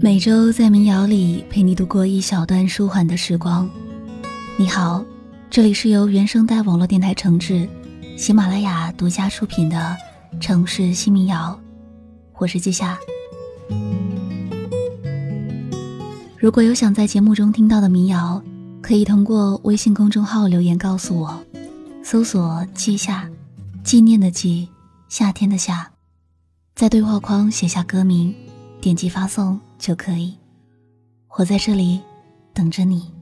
每周在民谣里陪你度过一小段舒缓的时光。你好，这里是由原声带网络电台承制，喜马拉雅独家出品的《城市新民谣》，我是季夏。如果有想在节目中听到的民谣，可以通过微信公众号留言告诉我，搜索“季夏”，纪念的纪，夏天的夏，在对话框写下歌名，点击发送。就可以，我在这里等着你。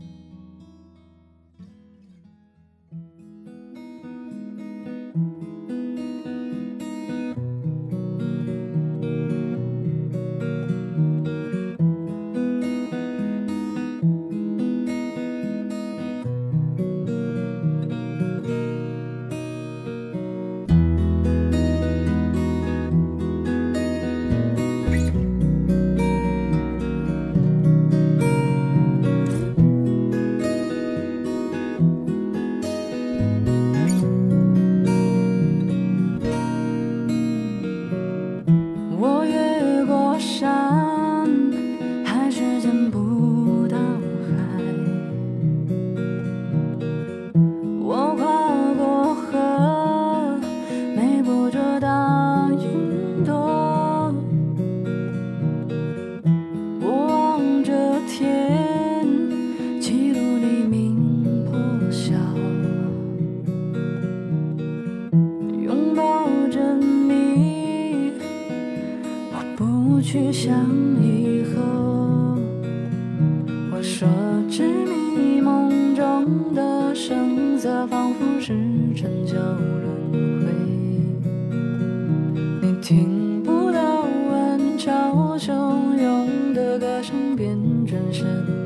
汹涌的歌声，变转身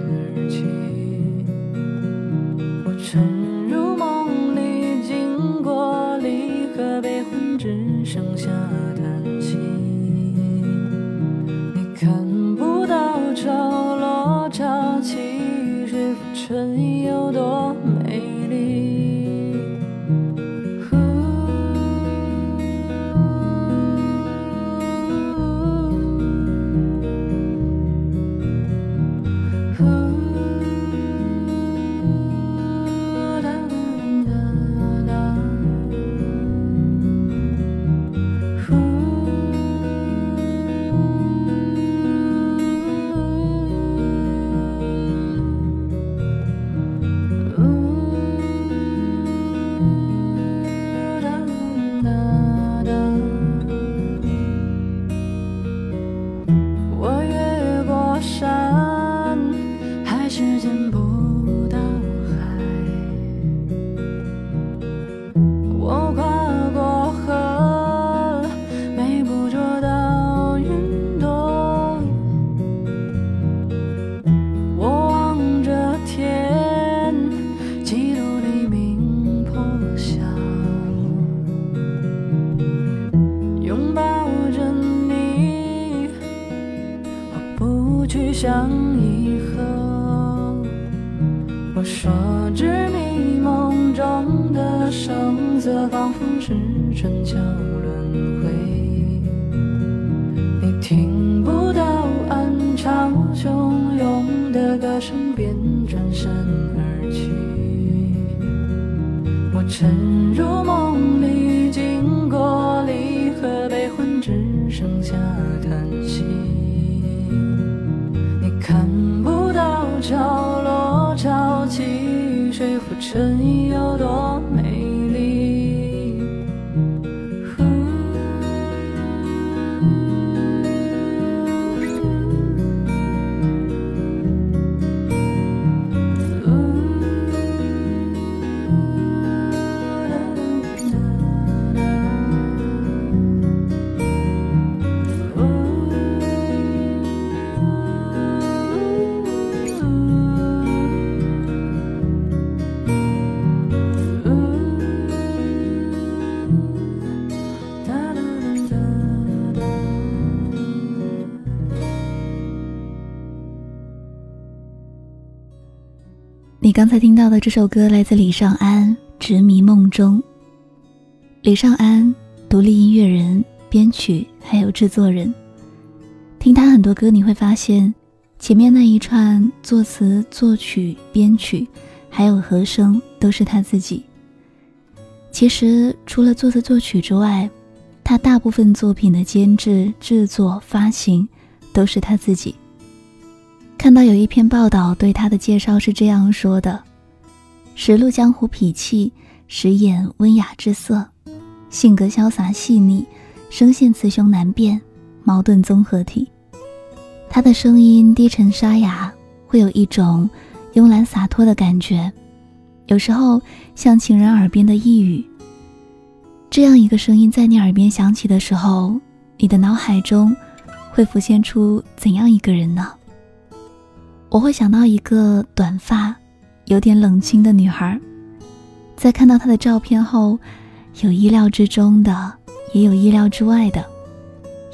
叹息，你看不到角落潮起，水浮沉。刚才听到的这首歌来自李尚安，《执迷梦中》。李尚安，独立音乐人、编曲还有制作人。听他很多歌，你会发现前面那一串作词、作曲、编曲，还有和声，都是他自己。其实除了作词作曲之外，他大部分作品的监制、制作、发行都是他自己。看到有一篇报道对他的介绍是这样说的：时露江湖痞气，时演温雅之色，性格潇洒细腻，声线雌雄难辨，矛盾综合体。他的声音低沉沙哑，会有一种慵懒洒脱的感觉，有时候像情人耳边的呓语。这样一个声音在你耳边响起的时候，你的脑海中会浮现出怎样一个人呢？我会想到一个短发、有点冷清的女孩，在看到她的照片后，有意料之中的，也有意料之外的。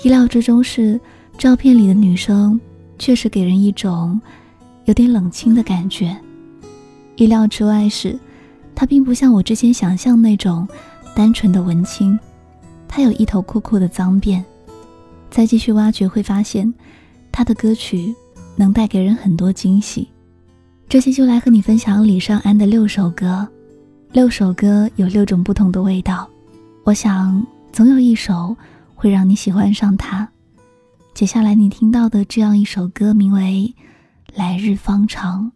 意料之中是照片里的女生确实给人一种有点冷清的感觉；意料之外是，她并不像我之前想象那种。单纯的文青，他有一头酷酷的脏辫。再继续挖掘，会发现他的歌曲能带给人很多惊喜。这期就来和你分享李尚安的六首歌，六首歌有六种不同的味道。我想总有一首会让你喜欢上它。接下来你听到的这样一首歌，名为《来日方长》。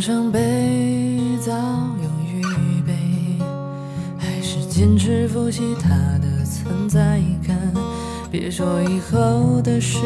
伤悲早有预备，还是坚持复习它的存在感。别说以后的事，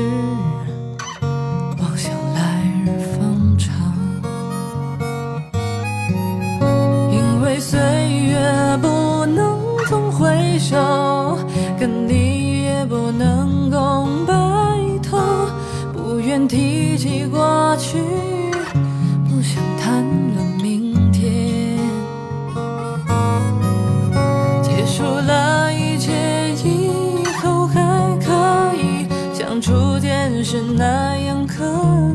是那样可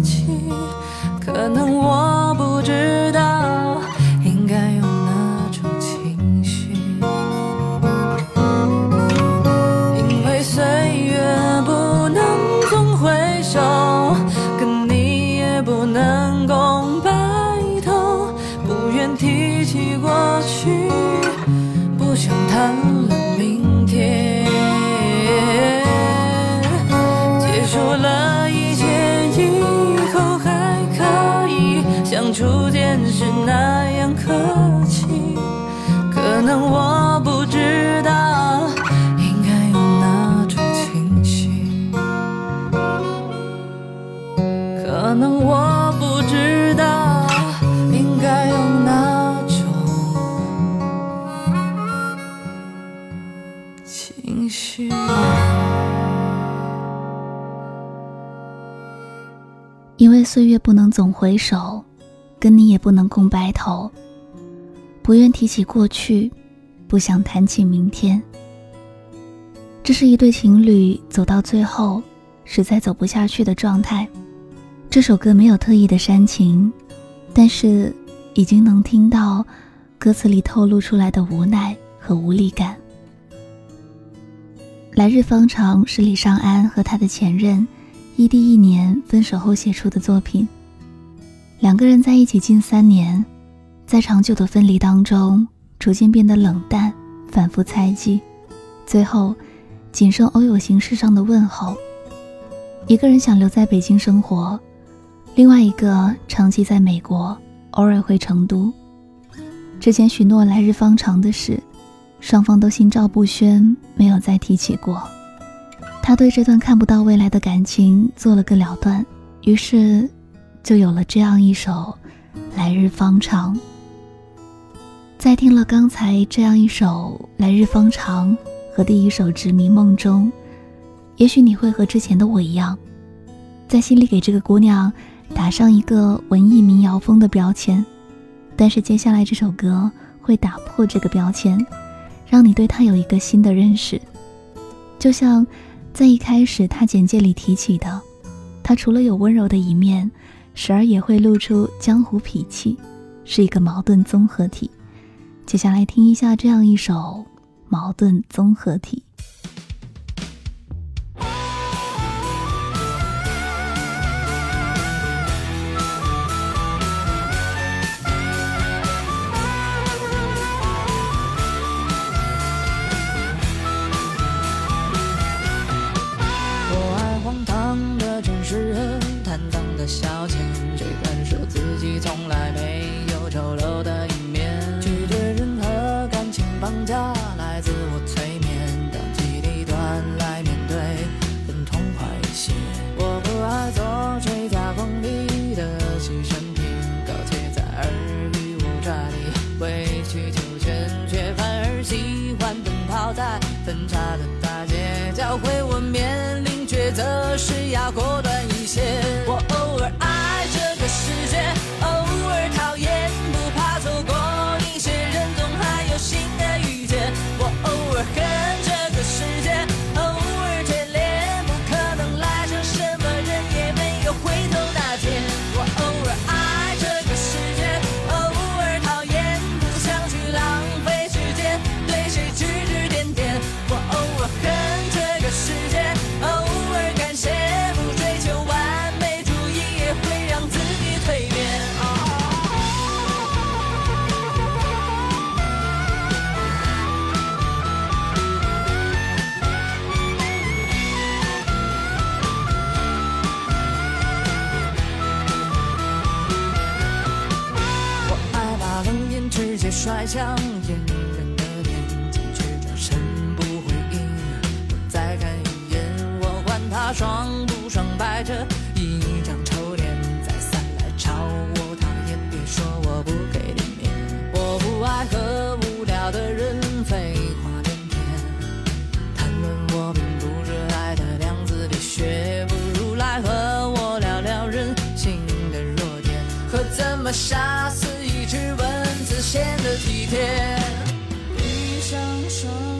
为岁月不能总回首，跟你也不能共白头。不愿提起过去，不想谈起明天。这是一对情侣走到最后，实在走不下去的状态。这首歌没有特意的煽情，但是已经能听到歌词里透露出来的无奈和无力感。来日方长是李尚安和他的前任。异地一年分手后写出的作品。两个人在一起近三年，在长久的分离当中，逐渐变得冷淡，反复猜忌，最后仅剩偶有形式上的问候。一个人想留在北京生活，另外一个长期在美国，偶尔回成都。之前许诺来日方长的事，双方都心照不宣，没有再提起过。他对这段看不到未来的感情做了个了断，于是就有了这样一首《来日方长》。在听了刚才这样一首《来日方长》和第一首《执迷梦中》，也许你会和之前的我一样，在心里给这个姑娘打上一个文艺民谣风的标签。但是接下来这首歌会打破这个标签，让你对她有一个新的认识，就像。在一开始，他简介里提起的，他除了有温柔的一面，时而也会露出江湖脾气，是一个矛盾综合体。接下来听一下这样一首矛盾综合体。怎么杀死一只蚊子显得体贴。闭上双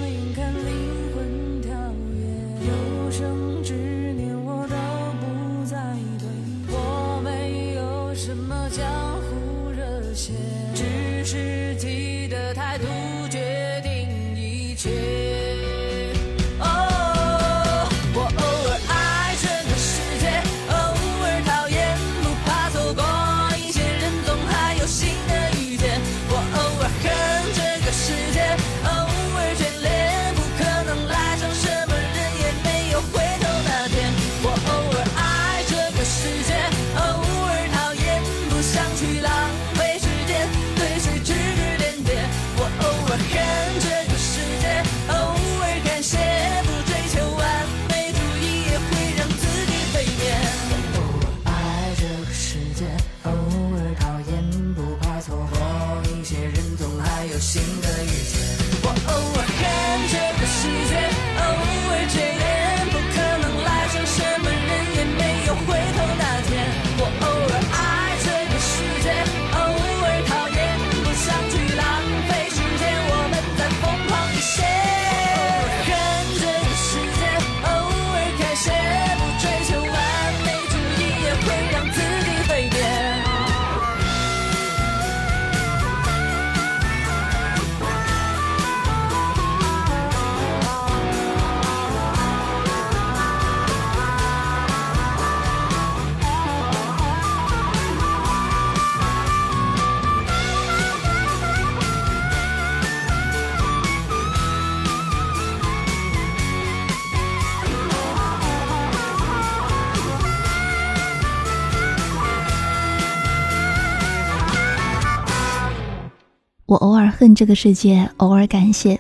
我偶尔恨这个世界，偶尔感谢。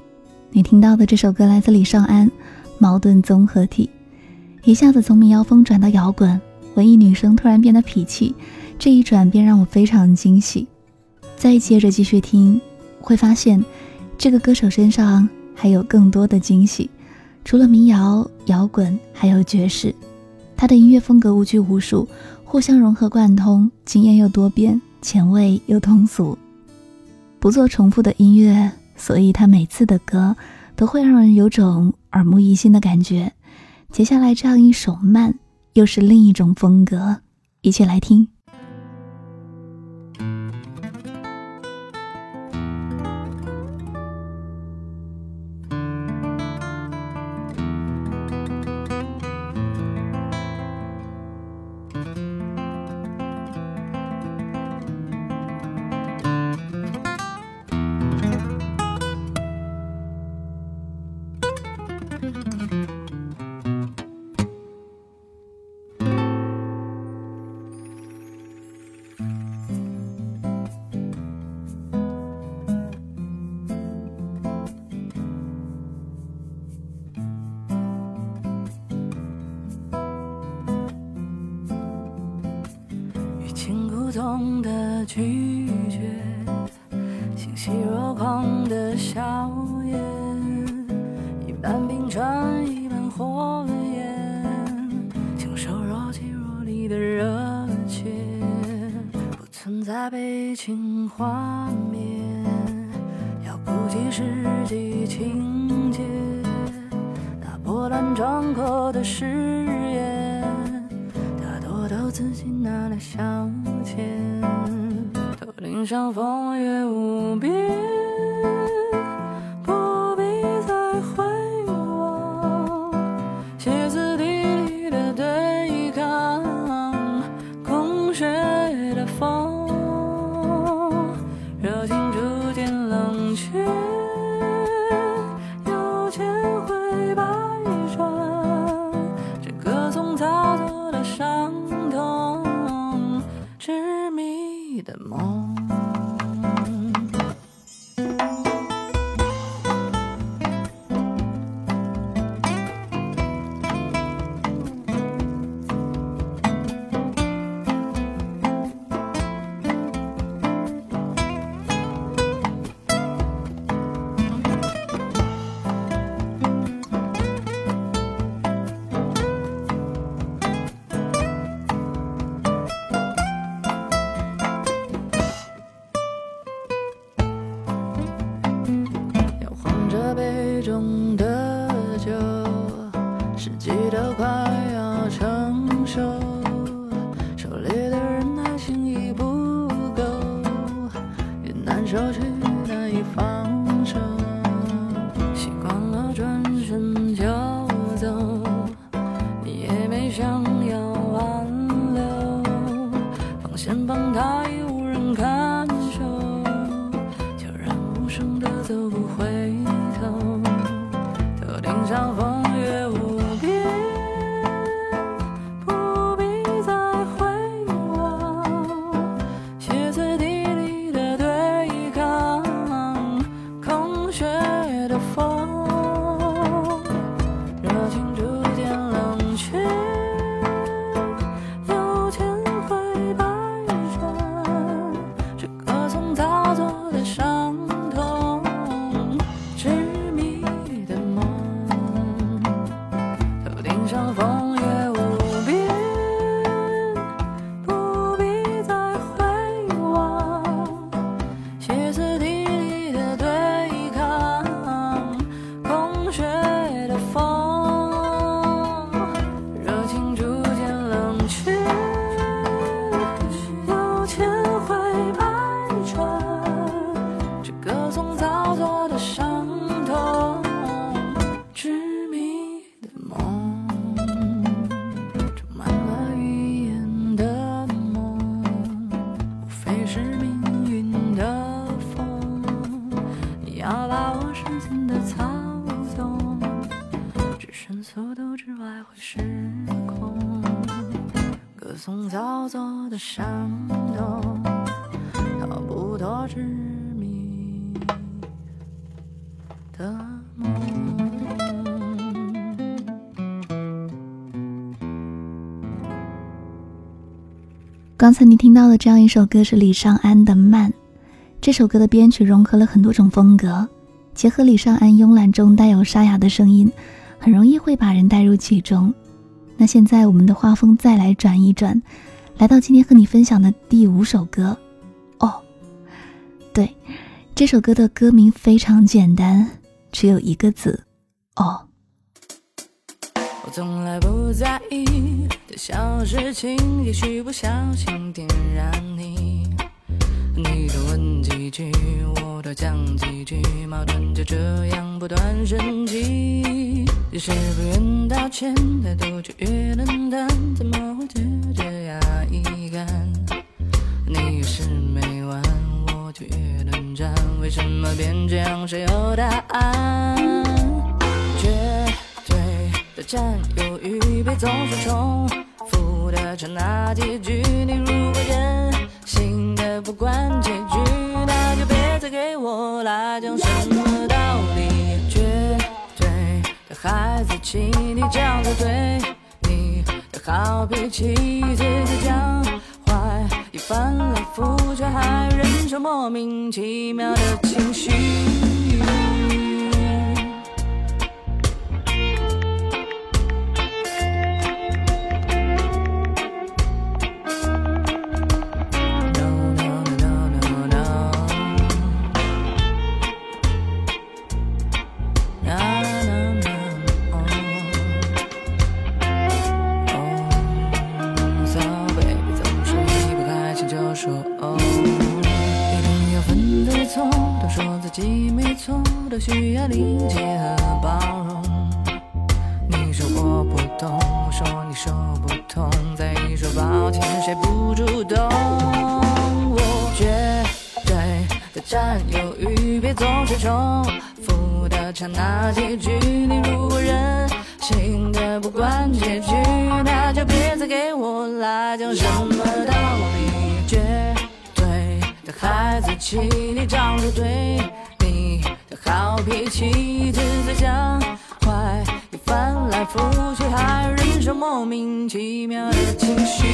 你听到的这首歌来自李尚安，《矛盾综合体》，一下子从民谣风转到摇滚，文艺女生突然变得痞气，这一转变让我非常惊喜。再接着继续听，会发现这个歌手身上还有更多的惊喜，除了民谣、摇滚，还有爵士。他的音乐风格无拘无束，互相融合贯通，惊艳又多变，前卫又通俗。不做重复的音乐，所以他每次的歌都会让人有种耳目一新的感觉。接下来这样一首慢，又是另一种风格，一起来听。拿来消遣。头顶上风月无边，歌颂操作的伤痛，逃不脱执迷。的梦。刚才你听到的这样一首歌是李尚安的《慢》，这首歌的编曲融合了很多种风格，结合李尚安慵懒中带有沙哑的声音，很容易会把人带入其中。那现在我们的画风再来转一转，来到今天和你分享的第五首歌。哦，对，这首歌的歌名非常简单，只有一个字：哦。我从来不在意的小事情，也许不小心点燃你。你多问几句，我多讲几句，矛盾就这样不断升级。越是不愿道歉，态度就越冷淡，怎么会觉得压抑感？你越是没完，我就越冷战。为什么变这样？谁有答案？绝对的占有欲，别总是重复的唱那几句。你如果任性的不管结局，那就别再给我来讲什么道理。绝对的孩子气，你讲的对。你的好脾气，自己讲坏，一翻来覆去还忍受莫名其妙的情绪。都需要理解和包容。你说我不懂，我说你说不通，再一说抱歉，谁不主动？我绝对的占有欲，别总是重复的唱那几句。你如果任性的不管结局，那就别再给我来讲什么道理。绝对的孩子气，你长得对。好脾气，只在想坏，你翻来覆去，还忍受莫名其妙的情绪。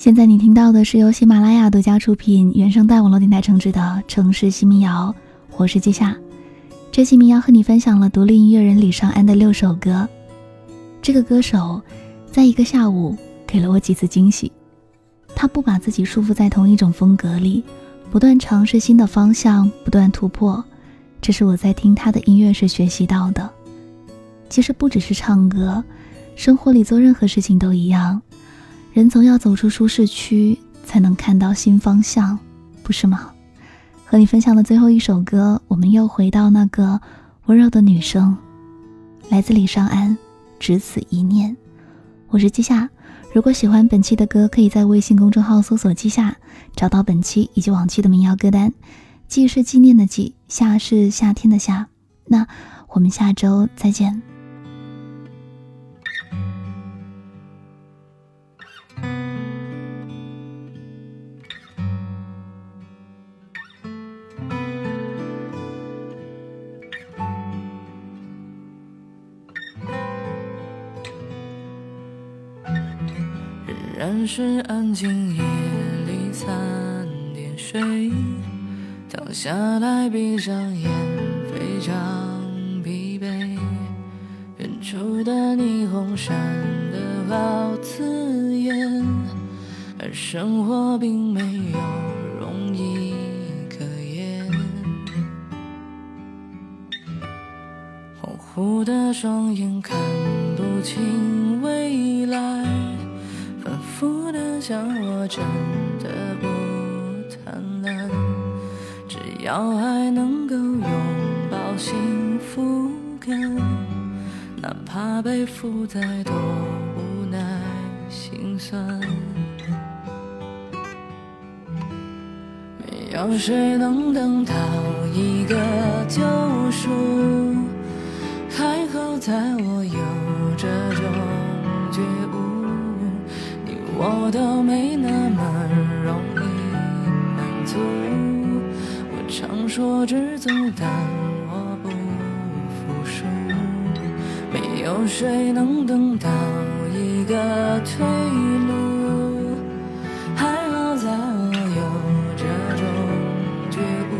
现在你听到的是由喜马拉雅独家出品、原声带网络电台承制的《城市新民谣》，我是季夏。这期民谣和你分享了独立音乐人李尚安的六首歌。这个歌手，在一个下午给了我几次惊喜。他不把自己束缚在同一种风格里，不断尝试新的方向，不断突破。这是我在听他的音乐时学习到的。其实不只是唱歌，生活里做任何事情都一样。人总要走出舒适区，才能看到新方向，不是吗？和你分享的最后一首歌，我们又回到那个温柔的女生，来自李尚安。只此一念，我是季夏。如果喜欢本期的歌，可以在微信公众号搜索“季夏”，找到本期以及往期的民谣歌单。季是纪念的季，夏是夏天的夏。那我们下周再见。是安静夜里三点睡，躺下来闭上眼，非常疲惫。远处的霓虹闪得好刺眼，而生活并没有容易可言。模糊的双眼看不清未来。反复的想，我真的不贪婪，只要还能够拥抱幸福感，哪怕背负再多无奈心酸。没有谁能等到一个救赎，还好在我有这种。我都没那么容易满足。我常说知足，但我不服输。没有谁能等到一个退路。还好在我有这种觉悟，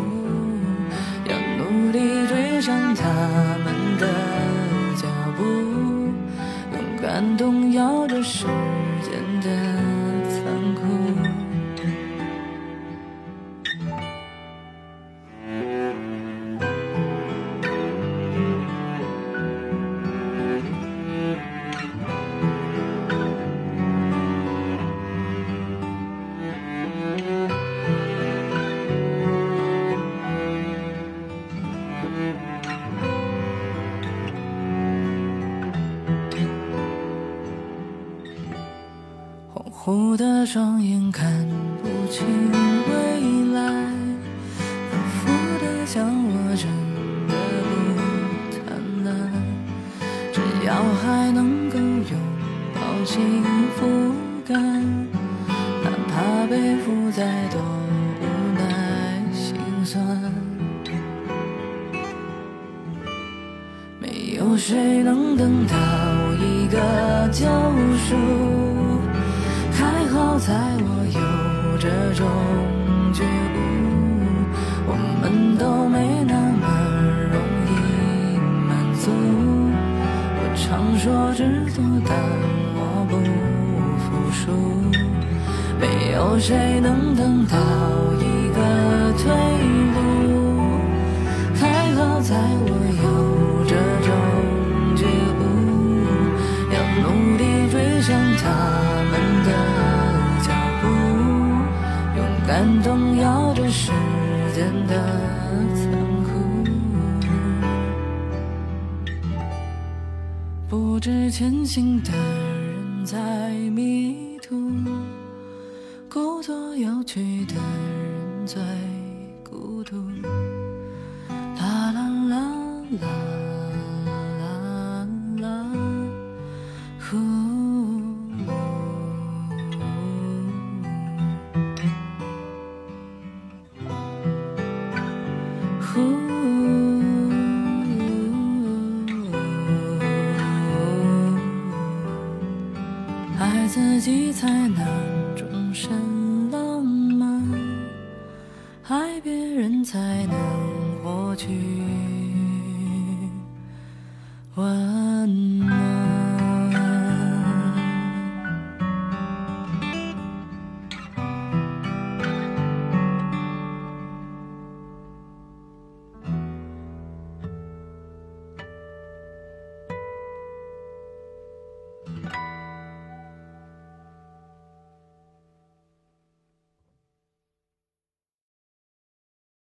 要努力追上他们的脚步，用感动摇着时有谁能等到一个救赎。还好在我有这种觉悟，我们都没那么容易满足。我常说知足，但我不服输。没有谁能等到一个退不知前行的人在迷途，故作有趣的人最孤独。啦啦啦啦。